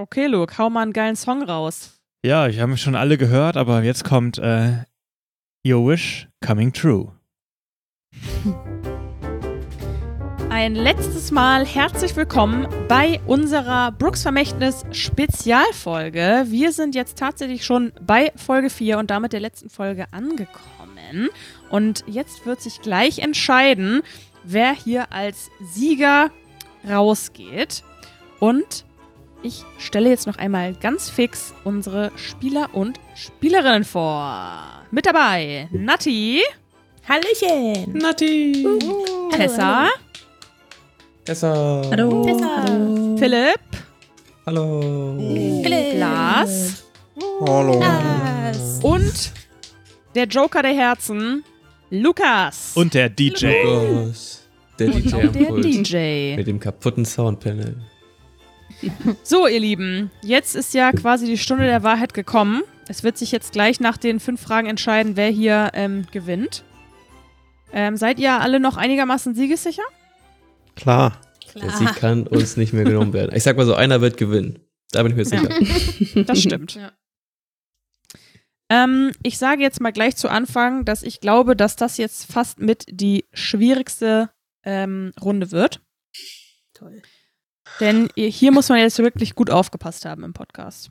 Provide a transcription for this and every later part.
Okay, Luke, hau mal einen geilen Song raus. Ja, ich habe schon alle gehört, aber jetzt kommt äh, Your Wish Coming True. Ein letztes Mal herzlich willkommen bei unserer Brooks Vermächtnis Spezialfolge. Wir sind jetzt tatsächlich schon bei Folge 4 und damit der letzten Folge angekommen. Und jetzt wird sich gleich entscheiden, wer hier als Sieger rausgeht. Und ich stelle jetzt noch einmal ganz fix unsere Spieler und Spielerinnen vor. Mit dabei Natti. Hallöchen. Natti. Uh, Tessa. Tessa. Hallo. Tessa. Philipp. Hallo. Philipp. Lars. Hallo. Lars. Und der Joker der Herzen, Lukas. Und der DJ. Lukas. Der DJ der. DJ. Mit dem kaputten Soundpanel. So, ihr Lieben, jetzt ist ja quasi die Stunde der Wahrheit gekommen. Es wird sich jetzt gleich nach den fünf Fragen entscheiden, wer hier ähm, gewinnt. Ähm, seid ihr alle noch einigermaßen siegessicher? Klar. Der Sieg kann uns nicht mehr genommen werden. Ich sag mal so, einer wird gewinnen. Da bin ich mir Ja. sicher. Das stimmt. Ähm, ich sage jetzt mal gleich zu Anfang, dass ich glaube, dass das jetzt fast mit die schwierigste ähm, Runde wird. Toll. Denn hier muss man jetzt wirklich gut aufgepasst haben im Podcast.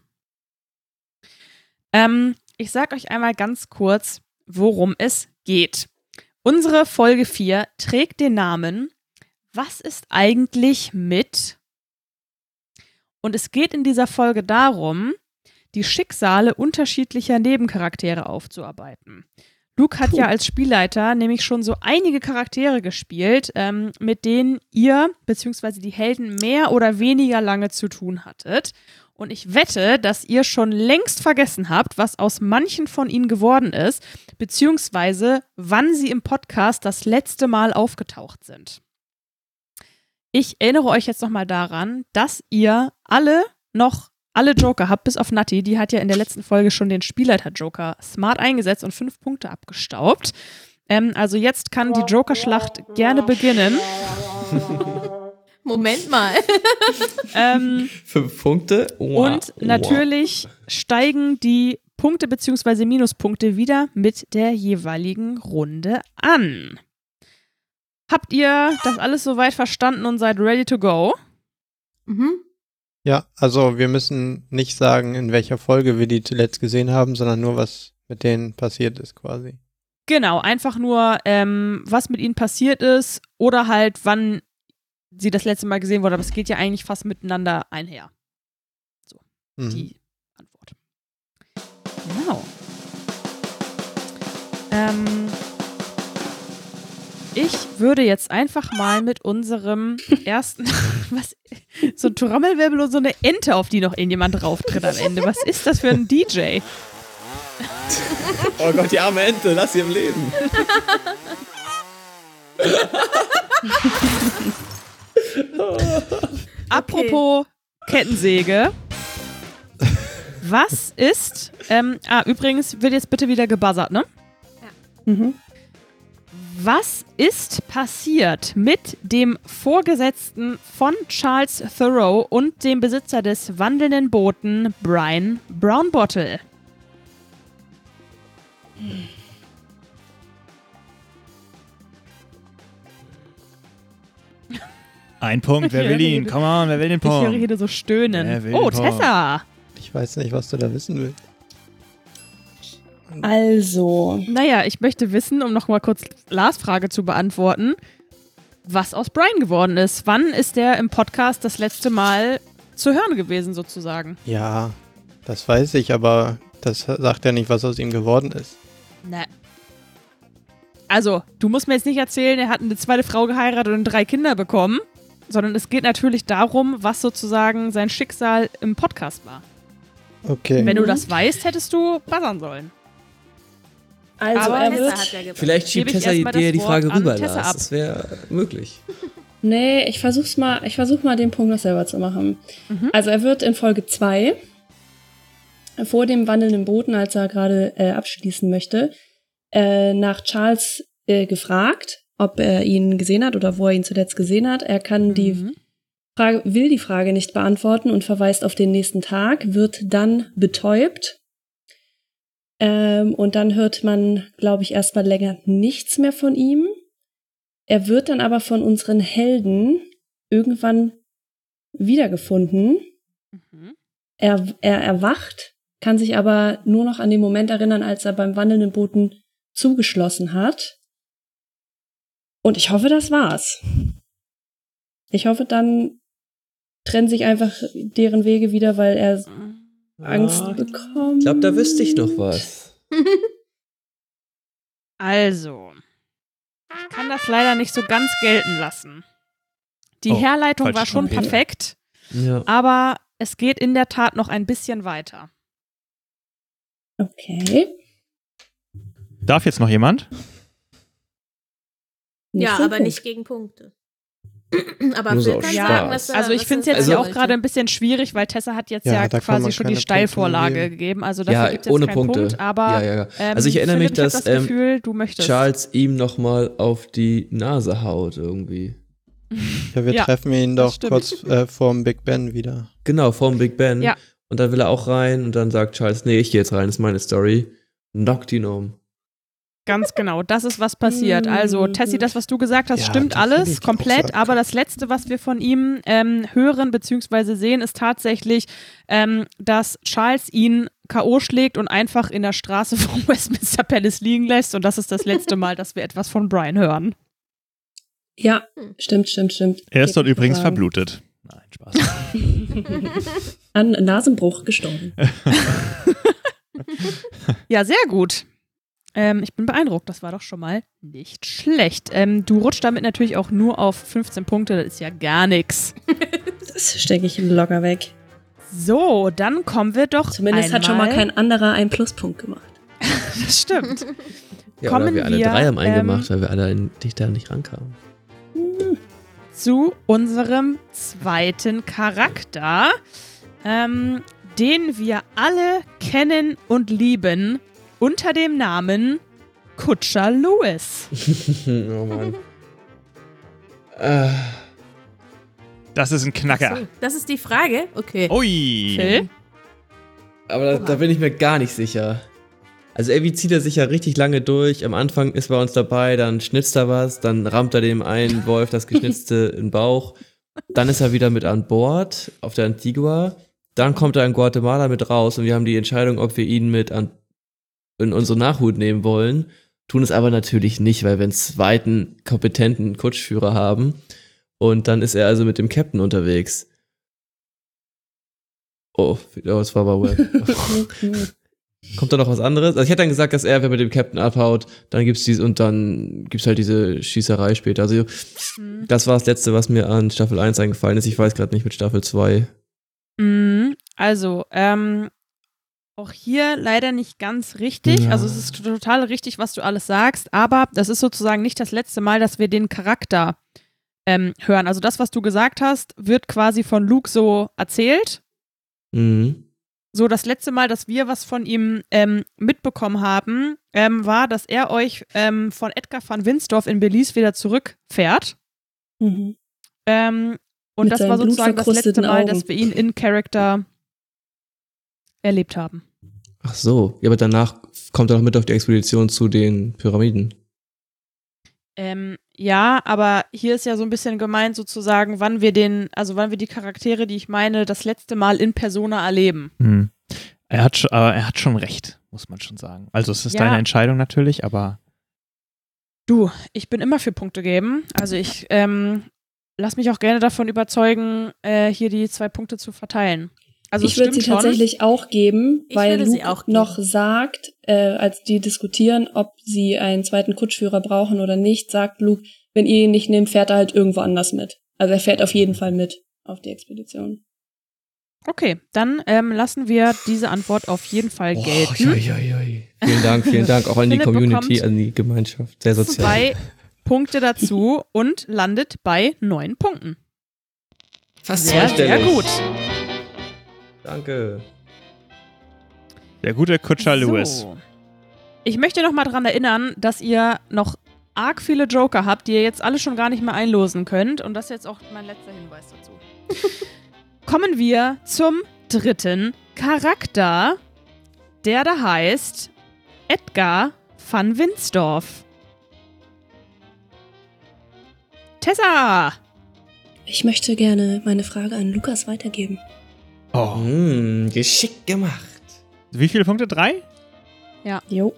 Ähm, ich sage euch einmal ganz kurz, worum es geht. Unsere Folge 4 trägt den Namen Was ist eigentlich mit? Und es geht in dieser Folge darum, die Schicksale unterschiedlicher Nebencharaktere aufzuarbeiten. Luke hat ja als Spielleiter nämlich schon so einige Charaktere gespielt, ähm, mit denen ihr bzw. die Helden mehr oder weniger lange zu tun hattet. Und ich wette, dass ihr schon längst vergessen habt, was aus manchen von ihnen geworden ist, beziehungsweise wann sie im Podcast das letzte Mal aufgetaucht sind. Ich erinnere euch jetzt nochmal daran, dass ihr alle noch alle Joker habt, bis auf Natti. Die hat ja in der letzten Folge schon den Spielleiter-Joker smart eingesetzt und fünf Punkte abgestaubt. Ähm, also jetzt kann die Joker-Schlacht gerne beginnen. Moment mal. Ähm, Fünf Punkte. Wow. und natürlich steigen die Punkte bzw. Minuspunkte wieder mit der jeweiligen Runde an. Habt ihr das alles soweit verstanden und seid ready to go? Mhm. Ja, also wir müssen nicht sagen, in welcher Folge wir die zuletzt gesehen haben, sondern nur, was mit denen passiert ist quasi. Genau, einfach nur, ähm, was mit ihnen passiert ist oder halt, wann sie das letzte Mal gesehen wurde. Aber es geht ja eigentlich fast miteinander einher. Mhm. Die Antwort. Genau. Ähm, ich würde jetzt einfach mal mit unserem ersten, was, so ein Trommelwirbel und so eine Ente, auf die noch irgendjemand drauftritt am Ende. Was ist das für ein DJ? Oh Gott, die arme Ente, lass sie im Leben. Apropos Kettensäge. Was ist, ähm, ah, übrigens wird jetzt bitte wieder gebuzzert, ne? Mhm. Was ist passiert mit dem Vorgesetzten von Charles Thoreau und dem Besitzer des wandelnden Booten Brian Brownbottle? Ein Punkt, wer will ihn? Come on, wer will den Ich höre Punkt? hier so stöhnen. Oh, Punkt? Tessa! Ich weiß nicht, was du da wissen willst. Also, Naja, ich möchte wissen, um nochmal kurz Lars Frage zu beantworten, was aus Brian geworden ist. Wann ist der im Podcast das letzte Mal zu hören gewesen, sozusagen? Ja, das weiß ich, aber das sagt ja nicht, was aus ihm geworden ist. Ne. Also, du musst mir jetzt nicht erzählen, er hat eine zweite Frau geheiratet und drei Kinder bekommen, sondern es geht natürlich darum, was sozusagen sein Schicksal im Podcast war. Okay. Wenn du das weißt, hättest du buzzern sollen. Also Aber er Tessa wird. hat ja. Vielleicht schiebt Tessa dir die Frage rüber, Lars. ab. Das wäre möglich. Nee, ich versuch's mal, ich versuch mal den Punkt noch selber zu machen. Mhm. Also er wird in Folge 2 vor dem wandelnden Boten, als er gerade äh, abschließen möchte, äh, nach Charles äh, gefragt, ob er ihn gesehen hat oder wo er ihn zuletzt gesehen hat. Er kann die Mhm. Frage, will die Frage nicht beantworten und verweist auf den nächsten Tag, wird dann betäubt. Ähm, und dann hört man, glaube ich, erstmal länger nichts mehr von ihm. Er wird dann aber von unseren Helden irgendwann wiedergefunden. Mhm. Er, er erwacht, kann sich aber nur noch an den Moment erinnern, als er beim wandelnden Boten zugeschlossen hat. Und ich hoffe, das war's. Ich hoffe, dann trennen sich einfach deren Wege wieder, weil er Angst Ah, bekommt. Ich glaube, da wüsste ich noch was. Also, ich kann das leider nicht so ganz gelten lassen. Die Oh, Herleitung war schon Trompete. perfekt, Ja. aber es geht in der Tat noch ein bisschen weiter. Okay. Darf jetzt noch jemand? Ja, aber nicht gegen Punkte. aber so Phil kann Ja, sagen, was er, Also ich finde es jetzt Also- ja auch gerade ein bisschen schwierig, weil Tessa hat jetzt Ja, ja, quasi schon die Steilvorlage geben. gegeben. Also dafür Ja, gibt es jetzt ohne keinen Punkte. Punkt, aber ja, ja, ja. ähm, Also ich erinnere Philipp, mich, dass das ähm, Gefühl, du möchtest. Charles ihm nochmal auf die Nase haut irgendwie. Ja, wir Ja, treffen ihn doch kurz äh, vorm Big Ben wieder. Genau, vorm Big Ben. Ja. Und dann will er auch rein und dann sagt Charles, nee, ich gehe jetzt rein, das ist meine Story. Knockt ihn um. Ganz genau, das ist was passiert. Also, Mhm. Tessie, das, was du gesagt hast, Ja, stimmt alles komplett, aber das Letzte, was wir von ihm ähm, hören bzw. sehen, ist tatsächlich, ähm, dass Charles ihn K.O. schlägt und einfach in der Straße vom Westminster Palace liegen lässt. Und das ist das letzte Mal, dass wir etwas von Brian hören. Ja, stimmt, stimmt, stimmt. Er ist Geht dort übrigens sagen. verblutet. Nein, Spaß. An Nasenbruch gestorben. Ja, sehr gut. Ähm, ich bin beeindruckt, das war doch schon mal nicht schlecht. Ähm, du rutscht damit natürlich auch nur auf 15 Punkte, das ist ja gar nichts. Das stecke ich locker weg. So, dann kommen wir doch Zumindest einmal, hat schon mal kein anderer einen Pluspunkt gemacht. Das stimmt. Ja, Kommen oder wir alle wir, drei haben einen ähm, gemacht, weil wir alle in, dicht da nicht rankamen. zu unserem zweiten Charakter, ähm, den wir alle kennen und lieben, unter dem Namen Kutscher Lewis. oh Mann. äh, Das ist ein Knacker. So, das ist die Frage. Okay. Ui. Phil? aber da, da bin ich mir gar nicht sicher. Also irgendwie zieht er sich ja richtig lange durch. Am Anfang ist er bei uns dabei, dann schnitzt er was, dann rammt er dem einen Wolf das Geschnitzte in den Bauch. Dann ist er wieder mit an Bord auf der Antigua. Dann kommt er in Guatemala mit raus und wir haben die Entscheidung, ob wir ihn mit an, in unsere Nachhut nehmen wollen. Tun es aber natürlich nicht, weil wir einen zweiten kompetenten Kutschführer haben. Und dann ist er also mit dem Captain unterwegs. Oh, das war aber web. Kommt da noch was anderes? Also ich hätte dann gesagt, dass er, wenn mit dem Captain abhaut, dann gibt's dies und dann gibt's halt diese Schießerei später. Also Mhm. das war das letzte, was mir an Staffel 1 eingefallen ist. Ich weiß gerade nicht mit Staffel 2. Mhm. Also, ähm, auch hier leider nicht ganz richtig. Ja. Also es ist total richtig, was du alles sagst, aber das ist sozusagen nicht das letzte Mal, dass wir den Charakter ähm, hören. Also das, was du gesagt hast, wird quasi von Luke so erzählt. Mhm. So, das letzte Mal, dass wir was von ihm ähm, mitbekommen haben, ähm, war, dass er euch ähm, von Edgar van Winsdorf in Belize wieder zurückfährt. Mhm. Ähm, und Mit das war sozusagen das letzte Mal, Augen. dass wir ihn in Character erlebt haben. Ach so. Ja, aber danach kommt er noch mit auf die Expedition zu den Pyramiden. Ähm, ja, aber hier ist ja so ein bisschen gemeint, sozusagen, wann wir den, also wann wir die Charaktere, die ich meine, das letzte Mal in Persona erleben. Hm. Er, hat schon, aber er hat schon recht, muss man schon sagen. Also es ist Ja. deine Entscheidung natürlich, aber Du, ich bin immer für Punkte geben. Also ich ähm, lass mich auch gerne davon überzeugen, äh, hier die zwei Punkte zu verteilen. Also ich würde sie schon. tatsächlich auch geben, Ich weil Luke auch geben. noch sagt, äh, als die diskutieren, ob sie einen zweiten Kutschführer brauchen oder nicht, sagt Luke, wenn ihr ihn nicht nehmt, fährt er halt irgendwo anders mit. Also er fährt auf jeden Fall mit auf die Expedition. Okay, dann ähm, lassen wir diese Antwort auf jeden Fall gelten. oi, oi, oi. Vielen Dank, vielen Dank auch an die Community, an die Gemeinschaft. Sehr sozial. Zwei Punkte dazu und landet bei neun Punkten. Fast Sehr, sehr gut. Danke. der gute Kutscher Lewis. So. Ich möchte noch mal daran erinnern, dass ihr noch arg viele Joker habt, die ihr jetzt alle schon gar nicht mehr einlosen könnt. Und das ist jetzt auch mein letzter Hinweis dazu. Kommen wir zum dritten Charakter, der da heißt Edgar van Winsdorf. Tessa! Ich möchte gerne meine Frage an Lukas weitergeben. Oh. Hm, geschickt gemacht. Wie viele Punkte? Drei? Jo.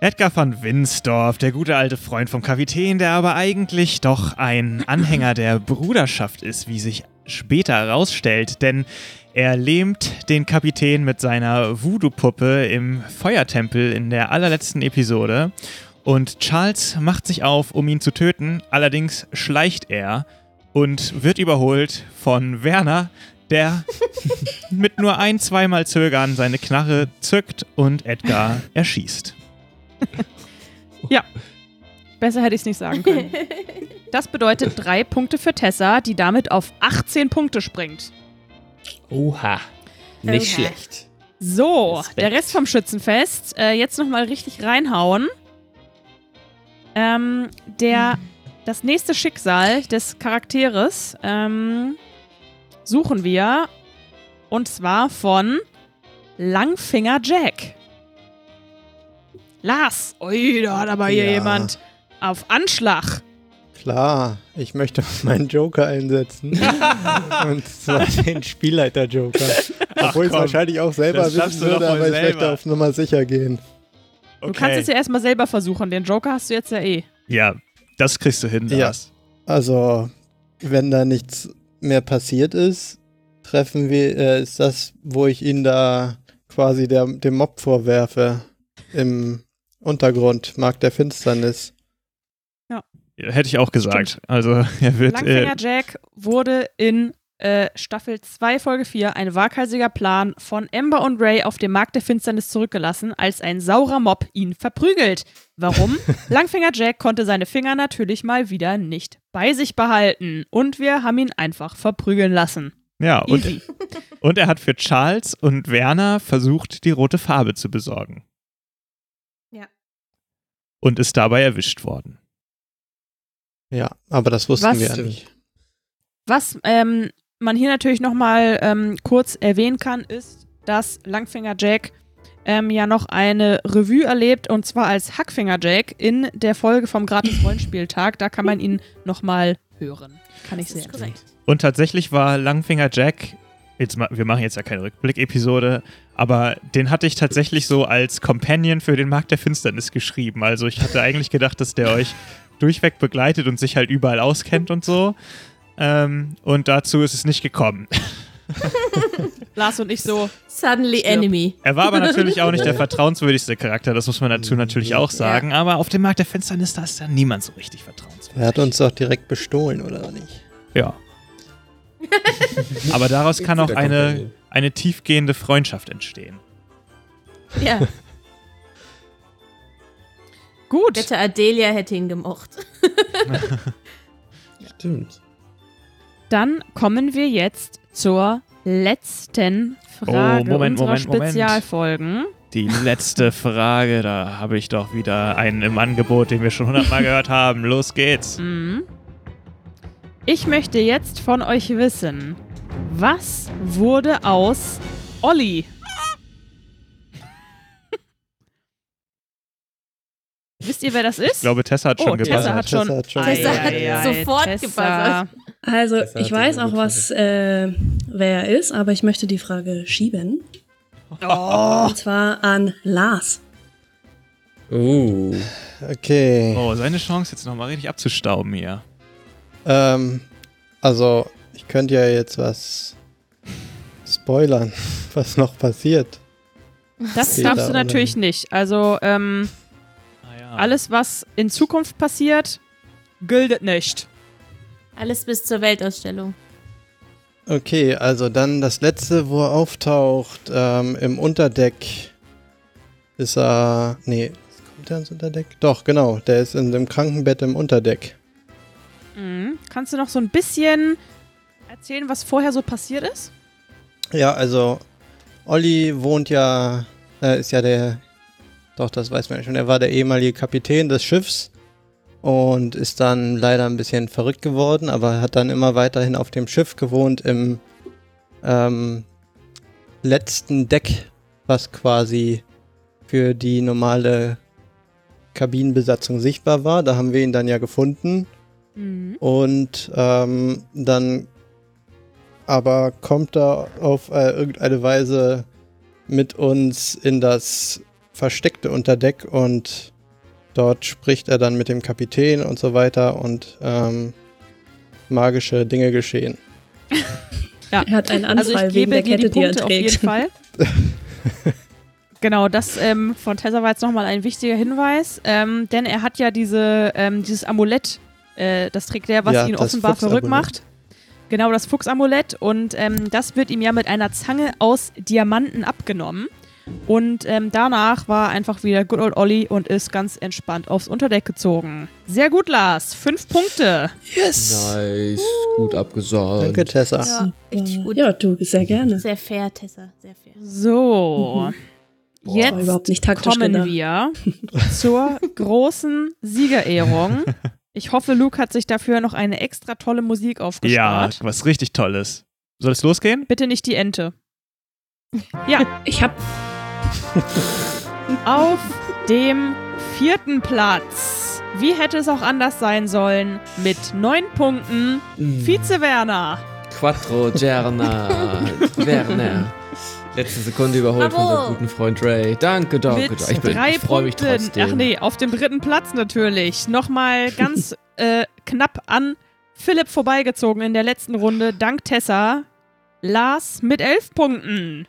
Edgar van Winsdorf, der gute alte Freund vom Kapitän, der aber eigentlich doch ein Anhänger der Bruderschaft ist, wie sich später herausstellt, denn er lähmt den Kapitän mit seiner Voodoo-Puppe im Feuertempel in der allerletzten Episode und Charles macht sich auf, um ihn zu töten, allerdings schleicht er und wird überholt von Werner, der mit nur ein, zweimal Zögern seine Knarre zückt und Edgar erschießt. Besser hätte ich es nicht sagen können. Das bedeutet drei Punkte für Tessa, die damit auf 18 Punkte springt. Oha. Nicht Okay. schlecht. So, Respekt. der Rest vom Schützenfest. Äh, jetzt nochmal richtig reinhauen. Ähm, der, das nächste Schicksal des Charakteres ähm, suchen wir. Und zwar von Langfinger Jack. Lars. Ui, da hat aber hier Ja. jemand auf Anschlag. Klar, ich möchte meinen Joker einsetzen. und zwar den Spielleiter-Joker. Obwohl ich es wahrscheinlich auch selber wissen würde, aber ich möchte selber. auf Nummer sicher gehen. Du kannst es ja erstmal selber versuchen. Den Joker hast du jetzt ja eh. Ja, das kriegst du hin, Ja. Lars. Also, wenn da nichts mehr passiert ist, treffen wir, äh, ist das, wo ich ihn da quasi der, dem Mob vorwerfe. Im Untergrund, Mark der Finsternis. Hätte ich auch gesagt. Also, er wird. Langfinger Äh, Jack wurde in äh, Staffel 2, Folge 4 ein waghalsiger Plan von Amber und Ray auf dem Markt der Finsternis zurückgelassen, als ein saurer Mob ihn verprügelt. Warum? Langfinger Jack konnte seine Finger natürlich mal wieder nicht bei sich behalten und wir haben ihn einfach verprügeln lassen. ja, und, und er hat für Charles und Werner versucht, die rote Farbe zu besorgen. Ja. Und ist dabei erwischt worden. Ja, aber das wussten Was- wir ja nicht. Was ähm, man hier natürlich nochmal ähm, kurz erwähnen kann, ist, dass Langfinger Jack ähm, ja noch eine Revue erlebt und zwar als Hackfinger Jack in der Folge vom Gratis-Rollenspieltag. Da kann man ihn nochmal hören. Kann ich sehr korrekt. Und tatsächlich war Langfinger Jack, jetzt ma wir machen jetzt ja keine Rückblick-Episode, aber den hatte ich tatsächlich so als Companion für den Markt der Finsternis geschrieben. Also ich hatte eigentlich gedacht, dass der euch durchweg begleitet und sich halt überall auskennt und so. Ähm, und dazu ist es nicht gekommen. Lars und ich so. Suddenly Stirb. Enemy. Er war aber natürlich auch nicht der vertrauenswürdigste Charakter, das muss man dazu natürlich auch sagen. Aber auf dem Markt der Finsternis, da ist dann niemand so richtig vertrauenswürdig. Er hat uns doch direkt bestohlen, oder nicht? Ja. aber daraus kann auch eine, eine tiefgehende Freundschaft entstehen. Ja, Gut. Wette Adelia hätte ihn gemocht. Stimmt. Dann kommen wir jetzt zur letzten Frage Oh, Moment, unserer Moment, Moment. Spezialfolgen. Die letzte Frage, da habe ich doch wieder einen im Angebot, den wir schon hundertmal gehört haben. Los geht's. Mhm. Ich möchte jetzt von euch wissen, was wurde aus Olli? Wisst ihr, wer das ist? Ich glaube, Tessa hat Oh, schon Tessa gebuzzert. hat schon- Tessa hat schon Tessa hat sofort Tessa. gebuzzert. Also, ich weiß auch, was, äh, wer er ist, aber ich möchte die Frage schieben. Oh. Und zwar an Lars. Uh. Okay. Oh, seine Chance jetzt nochmal richtig abzustauben hier. Ähm, also, ich könnte ja jetzt was spoilern, was noch passiert. Das Später, darfst du oder? natürlich nicht. Also, ähm, Ah, ja. alles, was in Zukunft passiert, gilt nicht. Alles bis zur Weltausstellung. Okay, also dann das letzte, wo er auftaucht, ähm, im Unterdeck ist er. Nee, kommt er ins Unterdeck? Doch, genau, der ist in dem Krankenbett im Unterdeck. Mhm. Kannst du noch so ein bisschen erzählen, was vorher so passiert ist? Ja, also Olli wohnt ja, äh, ist ja der, doch, das weiß man ja schon, er war der ehemalige Kapitän des Schiffs und ist dann leider ein bisschen verrückt geworden, aber hat dann immer weiterhin auf dem Schiff gewohnt im ähm, letzten Deck, was quasi für die normale Kabinenbesatzung sichtbar war. Da haben wir ihn dann ja gefunden Mhm. und ähm, dann aber kommt er auf äh, irgendeine Weise mit uns in das versteckte Unterdeck und dort spricht er dann mit dem Kapitän und so weiter und ähm, magische Dinge geschehen. Er hat einen Anfall Also ich wegen gebe der dir die Kette, die Punkte auf jeden. Fall. genau, das ähm, von Tessa war jetzt nochmal ein wichtiger Hinweis, ähm, denn er hat ja diese, ähm, dieses Amulett, äh, das trägt er, was Ja, ihn offenbar verrückt macht. Genau, das Fuchsamulett und ähm, das wird ihm ja mit einer Zange aus Diamanten abgenommen. Und ähm, danach war einfach wieder Good Old Ollie und ist ganz entspannt aufs Unterdeck gezogen. Sehr gut, Lars. Fünf Punkte. Nice, gut abgesagt. Danke, Tessa. Ja, richtig gut. Ja, du, sehr gerne. Sehr fair, Tessa, sehr fair. So. Das war Jetzt überhaupt nicht taktisch kommen gedacht. wir zur großen Siegerehrung. Ich hoffe, Luke hat sich dafür noch eine extra tolle Musik Ja, aufgespart. was richtig Tolles. Soll es losgehen? Bitte nicht die Ente. Ja, Ich hab auf dem vierten Platz. Wie hätte es auch anders sein sollen? Mit neun Punkten Mm. Vize Werner. Quattro Gerna Werner. Letzte Sekunde überholt von Bravo. unserem guten Freund Ray. Danke, danke. mit. Ich, bin- ich freue mich trotzdem. Ach nee, auf dem dritten Platz natürlich. Nochmal ganz äh, knapp an Philipp vorbeigezogen in der letzten Runde. Dank Tessa. Lars mit elf Punkten.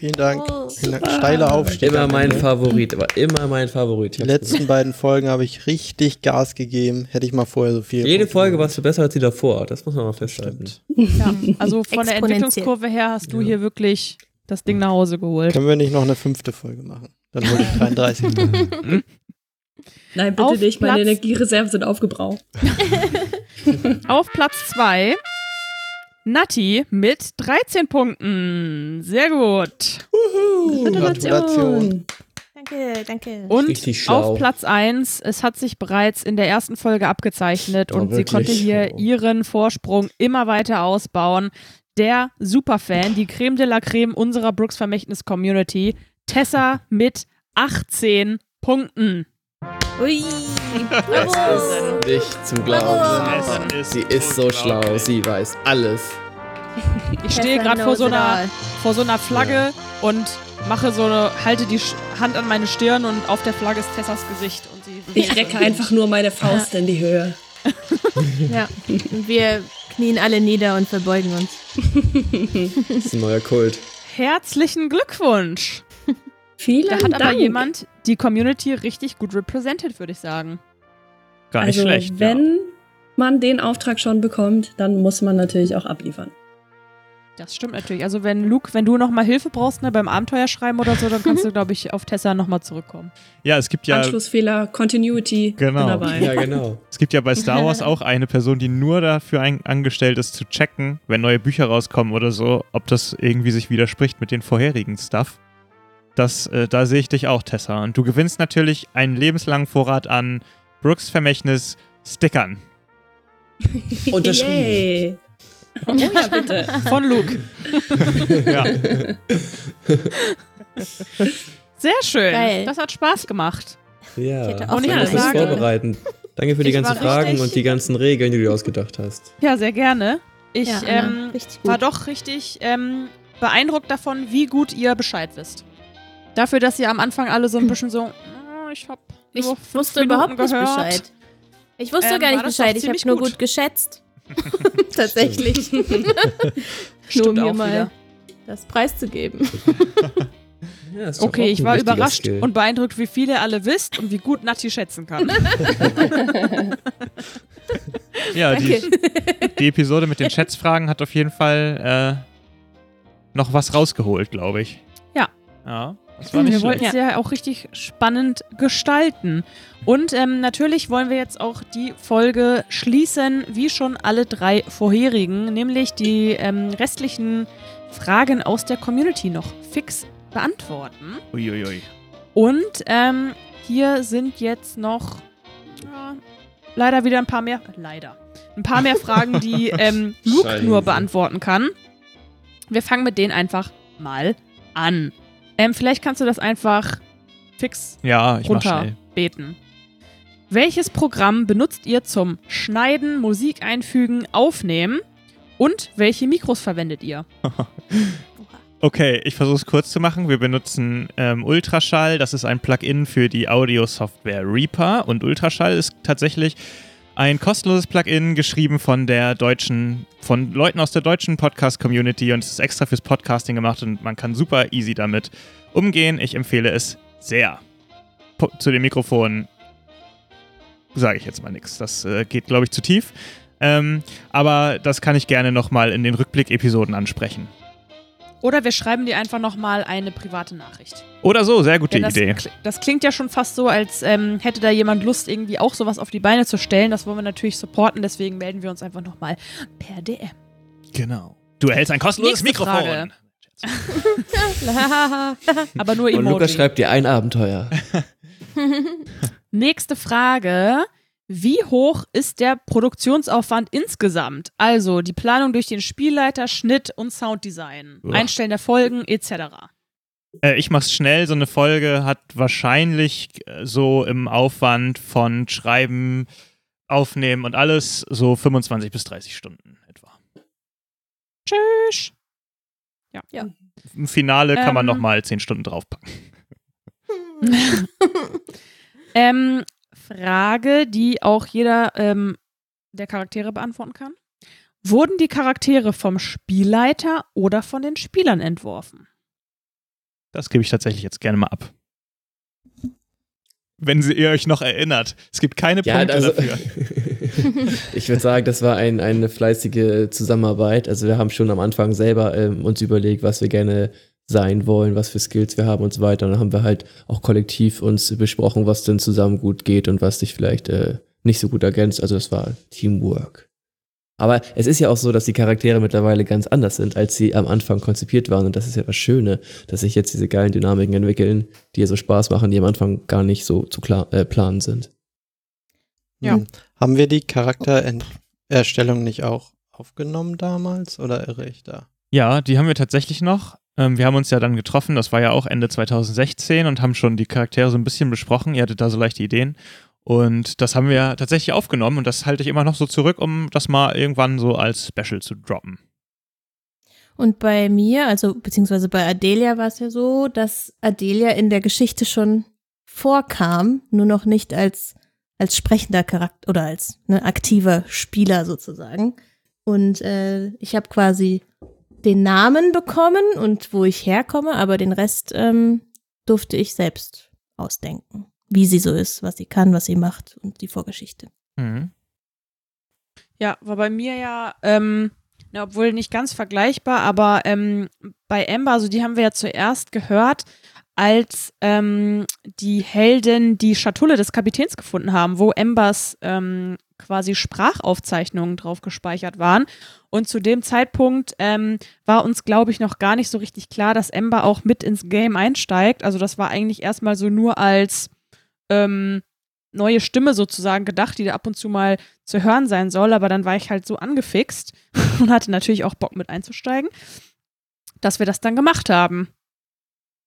Vielen Dank. Oh. Vielen Dank. Steiler Aufstieg. Immer mein. Favorit, aber immer mein Favorit. Die letzten beiden Folgen habe ich richtig Gas gegeben. Hätte ich mal vorher so viel. Jede Folge gemacht. warst du besser als die davor. Das muss man mal festhalten. Stimmt. Ja, also von der. Entwicklungskurve her hast du Ja. hier wirklich das Ding nach Hause geholt. Können wir nicht noch eine fünfte Folge machen? Dann hole ich 33. Nein, bitte Auf nicht. Meine Platz- Energiereserven sind aufgebraucht. Auf Platz 2 Nati mit 13 Punkten. Sehr gut. Gratulation. Danke, danke. Und auf Platz 1, es hat sich bereits in der ersten Folge abgezeichnet Oh, und sie wirklich? konnte hier Oh. ihren Vorsprung immer weiter ausbauen. Der Superfan, die Creme de la Creme unserer Brooks Vermächtnis Community, Tessa mit 18 Punkten. Ui. Es Bravo. ist nicht zum Glauben. Sie ist so schlau. Sie weiß alles. Ich stehe gerade vor so einer vor so einer Flagge und mache so eine, halte die Hand an meine Stirn und auf der Flagge ist Tessas Gesicht. Und sie Ich recke einfach nur meine Faust in die Höhe. Ja. Und wir knien alle nieder und verbeugen uns. Das ist ein neuer Kult. Herzlichen Glückwunsch! Vielen Da hat Dank. aber jemand die Community richtig gut represented, würde ich sagen. Gar nicht also, schlecht. wenn man den Auftrag schon bekommt, dann muss man natürlich auch abliefern. Das stimmt natürlich. Also wenn Luke, wenn du nochmal Hilfe brauchst ne, beim Abenteuerschreiben oder so, dann kannst du, glaube ich, auf Tessa nochmal zurückkommen. ja. ja, es gibt ja, Anschlussfehler, Continuity, Genau. dabei. Ja, genau. es gibt ja bei Star Wars auch eine Person, die nur dafür ein, angestellt ist, zu checken, wenn neue Bücher rauskommen oder so, ob das irgendwie sich widerspricht mit den vorherigen Stuff. Das, äh, da sehe ich dich auch, Tessa. Und du gewinnst natürlich einen lebenslangen Vorrat an Brooks Vermächtnis Stickern. Unterschrieben. Yay. Oh ja, bitte. Von Luke. ja. Sehr schön. Geil. Das hat Spaß gemacht. Ja. Ich hätte auch Und sagen- Vorbereiten. Danke für die Ich ganzen Fragen und die ganzen Regeln, die du dir ausgedacht hast. Ja, sehr gerne. Ich ja, ähm, war doch richtig ähm, beeindruckt davon, wie gut ihr Bescheid wisst. Dafür, dass ihr am Anfang alle so ein bisschen so, "Oh, ich hab Ich nur fünf wusste Minuten überhaupt nicht gehört. Bescheid. Ich wusste Ähm, gar nicht Bescheid. Ich habe nur gut. gut geschätzt. Tatsächlich. nur Stimmt um hier auch mal wieder. das preiszugeben. Ja, Okay, ich war überrascht Skill. und beeindruckt, wie viel ihr alle wisst und wie gut Nati schätzen kann. Ja, die, die Episode mit den Schätzfragen hat auf jeden Fall äh, noch was rausgeholt, glaube ich. Ja. Ja, das war nicht wir wollten es ja auch richtig spannend gestalten. Und ähm, natürlich wollen wir jetzt auch die Folge schließen, wie schon alle drei vorherigen, nämlich die ähm, restlichen Fragen aus der Community noch fix beantworten. Uiuiui. Und ähm, hier sind jetzt noch ja, leider wieder ein paar mehr. Leider. Ein paar mehr Fragen, die ähm, Luke Scheiße. nur beantworten kann. Wir fangen mit denen einfach mal an. Ähm, vielleicht kannst du das einfach fix Ja, runterbeten. Welches Programm benutzt ihr zum Schneiden, Musik einfügen, aufnehmen? Und welche Mikros verwendet ihr? Okay, ich versuche es kurz zu machen. Wir benutzen ähm, Ultraschall. Das ist ein Plugin für die Audio-Software Reaper. Und Ultraschall ist tatsächlich ein kostenloses Plugin, geschrieben von der deutschen, von Leuten aus der deutschen Podcast-Community und es ist extra fürs Podcasting gemacht und man kann super easy damit umgehen. Ich empfehle es sehr. Po zu den Mikrofonen sage ich jetzt mal nichts. Das äh, geht, glaube ich, zu tief. Ähm, aber das kann ich gerne nochmal in den Rückblick-Episoden ansprechen. Oder wir schreiben dir einfach nochmal eine private Nachricht. Oder so, sehr gute das, Idee. das klingt ja schon fast so, als ähm, hätte da jemand Lust, irgendwie auch sowas auf die Beine zu stellen. Das wollen wir natürlich supporten, deswegen melden wir uns einfach nochmal per DM. Genau. Du erhältst ein kostenloses Nächste Mikrofon. Frage. Aber nur Und Emoji. Lukas schreibt dir ein Abenteuer. Nächste Frage. Wie hoch ist der Produktionsaufwand insgesamt? Also die Planung durch den Spielleiter, Schnitt und Sounddesign, Uah. Einstellen der Folgen etc. Äh, ich mach's schnell. So eine Folge hat wahrscheinlich äh, so im Aufwand von Schreiben, Aufnehmen und alles so 25 bis 30 Stunden etwa. Tschüss. Im Finale kann man Ähm. nochmal 10 Stunden draufpacken. Ähm, Frage, die auch jeder ähm, der Charaktere beantworten kann. Wurden die Charaktere vom Spielleiter oder von den Spielern entworfen? Das gebe ich tatsächlich jetzt gerne mal ab. Wenn sie, ihr euch noch erinnert. Es gibt keine Punkte also, dafür. ich würde sagen, das war ein, eine fleißige Zusammenarbeit. Also wir haben schon am Anfang selber ähm, uns überlegt, was wir gerne sein wollen, was für Skills wir haben und so weiter. Und dann haben wir halt auch kollektiv uns besprochen, was denn zusammen gut geht und was sich vielleicht äh, nicht so gut ergänzt. Also das war Teamwork. Aber es ist ja auch so, dass die Charaktere mittlerweile ganz anders sind, als sie am Anfang konzipiert waren. Und das ist ja das Schöne, dass sich jetzt diese geilen Dynamiken entwickeln, die ja so Spaß machen, die am Anfang gar nicht so zu klar, äh, planen sind. Ja. Hm. Haben wir die Charaktererstellung nicht auch aufgenommen damals oder irre ich da? Ja, die haben wir tatsächlich noch. Ähm, wir haben uns ja dann getroffen, das war ja auch Ende 2016 und haben schon die Charaktere so ein bisschen besprochen. Ihr hattet da so leichte Ideen. Und das haben wir tatsächlich aufgenommen und das halte ich immer noch so zurück, um das mal irgendwann so als Special zu droppen. Und bei mir, also beziehungsweise bei Adelia war es ja so, dass Adelia in der Geschichte schon vorkam, nur noch nicht als, als sprechender Charakter oder als ne, aktiver Spieler sozusagen. Und äh, ich habe quasi den Namen bekommen und wo ich herkomme, aber den Rest ähm, durfte ich selbst ausdenken. Wie sie so ist, was sie kann, was sie macht und die Vorgeschichte. Mhm. Ja, war bei mir ja, ähm, na, obwohl nicht ganz vergleichbar, aber ähm, bei Amber, also die haben wir ja zuerst gehört, als ähm, die Helden die Schatulle des Kapitäns gefunden haben, wo Ambers ähm, quasi Sprachaufzeichnungen drauf gespeichert waren. Und zu dem Zeitpunkt ähm, war uns, glaube ich, noch gar nicht so richtig klar, dass Amber auch mit ins Game einsteigt. Also das war eigentlich erstmal so nur als ähm, neue Stimme sozusagen gedacht, die da ab und zu mal zu hören sein soll, aber dann war ich halt so angefixt und hatte natürlich auch Bock mit einzusteigen, dass wir das dann gemacht haben.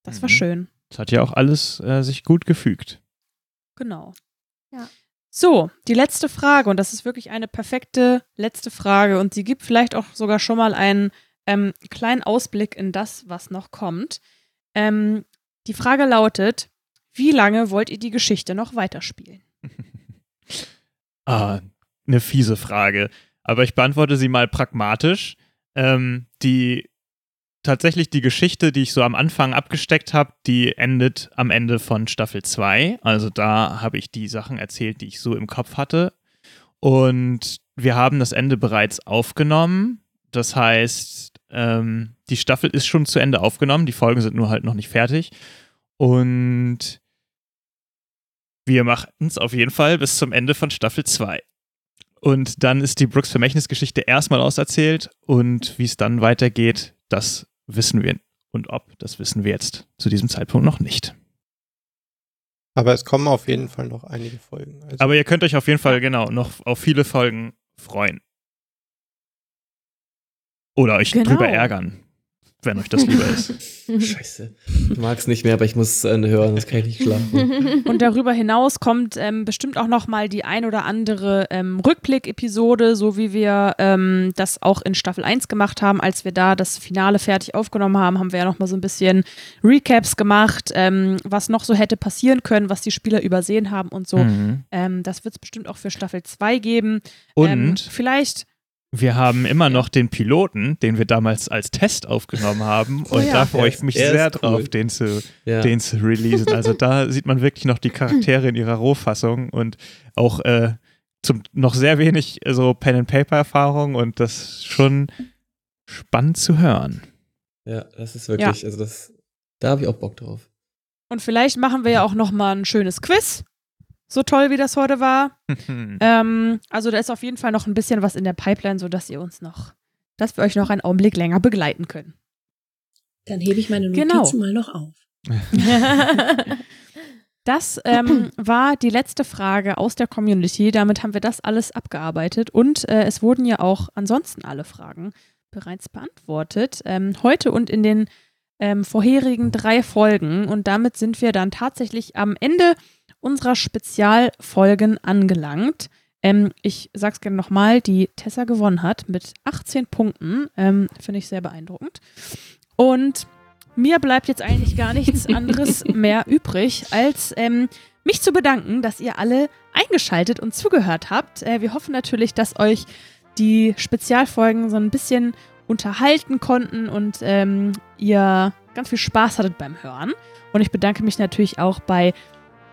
Das war Mhm. schön. Das hat ja auch alles äh, sich gut gefügt. Genau. Ja. So, die letzte Frage, und das ist wirklich eine perfekte letzte Frage, und sie gibt vielleicht auch sogar schon mal einen ähm, kleinen Ausblick in das, was noch kommt. Ähm, die Frage lautet: Wie lange wollt ihr die Geschichte noch weiterspielen? Ah, eine fiese Frage. Aber ich beantworte sie mal pragmatisch. Ähm, die tatsächlich die Geschichte, die ich so am Anfang abgesteckt habe, die endet am Ende von Staffel 2. Also da habe ich die Sachen erzählt, die ich so im Kopf hatte. Und wir haben das Ende bereits aufgenommen. Das heißt, ähm, die Staffel ist schon zu Ende aufgenommen. Die Folgen sind nur halt noch nicht fertig. Und wir machen es auf jeden Fall bis zum Ende von Staffel 2. Und dann ist die Brooks Vermächtnisgeschichte erstmal auserzählt und wie es dann weitergeht, das wissen wir. Und ob, das wissen wir jetzt zu diesem Zeitpunkt noch nicht. Aber es kommen auf jeden Fall noch einige Folgen. Also, Aber ihr könnt euch auf jeden Fall, genau, noch auf viele Folgen. freuen. Oder euch Genau. drüber ärgern, wenn euch das lieber ist. Scheiße. Ich mag es nicht mehr, aber ich muss es äh, hören, sonst kann ich nicht schlafen. Und darüber hinaus kommt ähm, bestimmt auch noch mal die ein oder andere ähm, Rückblick-Episode, so wie wir ähm, das auch in Staffel 1 gemacht haben. Als wir da das Finale fertig aufgenommen haben, haben wir ja noch mal so ein bisschen Recaps gemacht, ähm, was noch so hätte passieren können, was die Spieler übersehen haben und so. Mhm. Ähm, das wird es bestimmt auch für Staffel 2 geben. Und ähm, vielleicht, wir haben immer noch den Piloten, den wir damals als Test aufgenommen haben. Oh und ja. da freue ich mich Er sehr cool. drauf, den zu, Ja. den zu releasen. Also da sieht man wirklich noch die Charaktere in ihrer Rohfassung und auch äh, zum, noch sehr wenig äh, so Pen-and-Paper-Erfahrung und das ist schon spannend zu hören. ja, das ist wirklich, also das, da habe ich auch Bock drauf. und vielleicht machen wir ja auch noch mal ein schönes Quiz. So toll, wie das heute war. Ähm, also da ist auf jeden Fall noch ein bisschen was in der Pipeline, sodass ihr uns noch, dass wir euch noch einen Augenblick länger begleiten können. Dann hebe ich meine Genau. Notizen mal noch auf. Das ähm, war die letzte Frage aus der Community. Damit haben wir das alles abgearbeitet und äh, es wurden ja auch ansonsten alle Fragen bereits beantwortet. Ähm, heute und in den ähm, vorherigen drei Folgen. Und damit sind wir dann tatsächlich am Ende unserer Spezialfolgen angelangt. Ähm, ich sag's gerne nochmal, die Tessa gewonnen hat mit 18 Punkten. Ähm, Finde ich sehr beeindruckend. Und mir bleibt jetzt eigentlich gar nichts anderes mehr übrig, als ähm, mich zu bedanken, dass ihr alle eingeschaltet und zugehört habt. Äh, wir hoffen natürlich, dass euch die Spezialfolgen so ein bisschen unterhalten konnten und ähm, ihr ganz viel Spaß hattet beim Hören. Und ich bedanke mich natürlich auch bei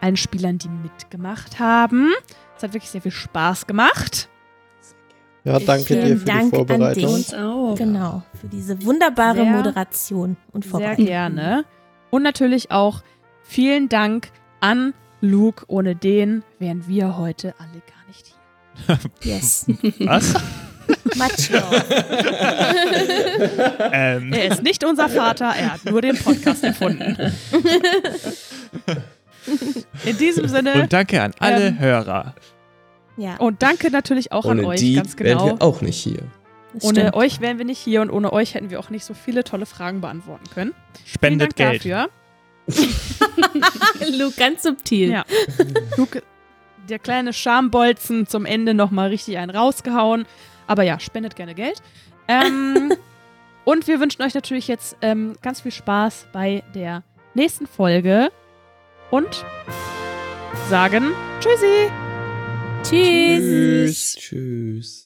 allen Spielern, die mitgemacht haben. Es hat wirklich sehr viel Spaß gemacht. Ja, danke Vielen dir für Dank die an Vorbereitung. dich. Uns auch. genau, für diese wunderbare Sehr- Moderation und Sehr Vorbereitung. gerne. Und natürlich auch vielen Dank an Luke. Ohne den wären wir heute alle gar nicht hier. Yes. Was? Much love. ähm, Er ist nicht unser Vater, er hat nur den Podcast erfunden. In diesem Sinne und danke an alle Ähm, Hörer. Ja, und danke natürlich auch Ohne an euch, die ganz wären genau. wir auch nicht hier. das Ohne stimmt. euch wären wir nicht hier und ohne euch hätten wir auch nicht so viele tolle Fragen beantworten können. Spendet Geld. dafür. Luke, ganz subtil. Ja. Luke, der kleine Schambolzen zum Ende nochmal richtig einen rausgehauen. Aber ja, spendet gerne Geld. Ähm, und wir wünschen euch natürlich jetzt ähm, ganz viel Spaß bei der nächsten Folge und sagen Tschüssi! Tschüss. Tschüss.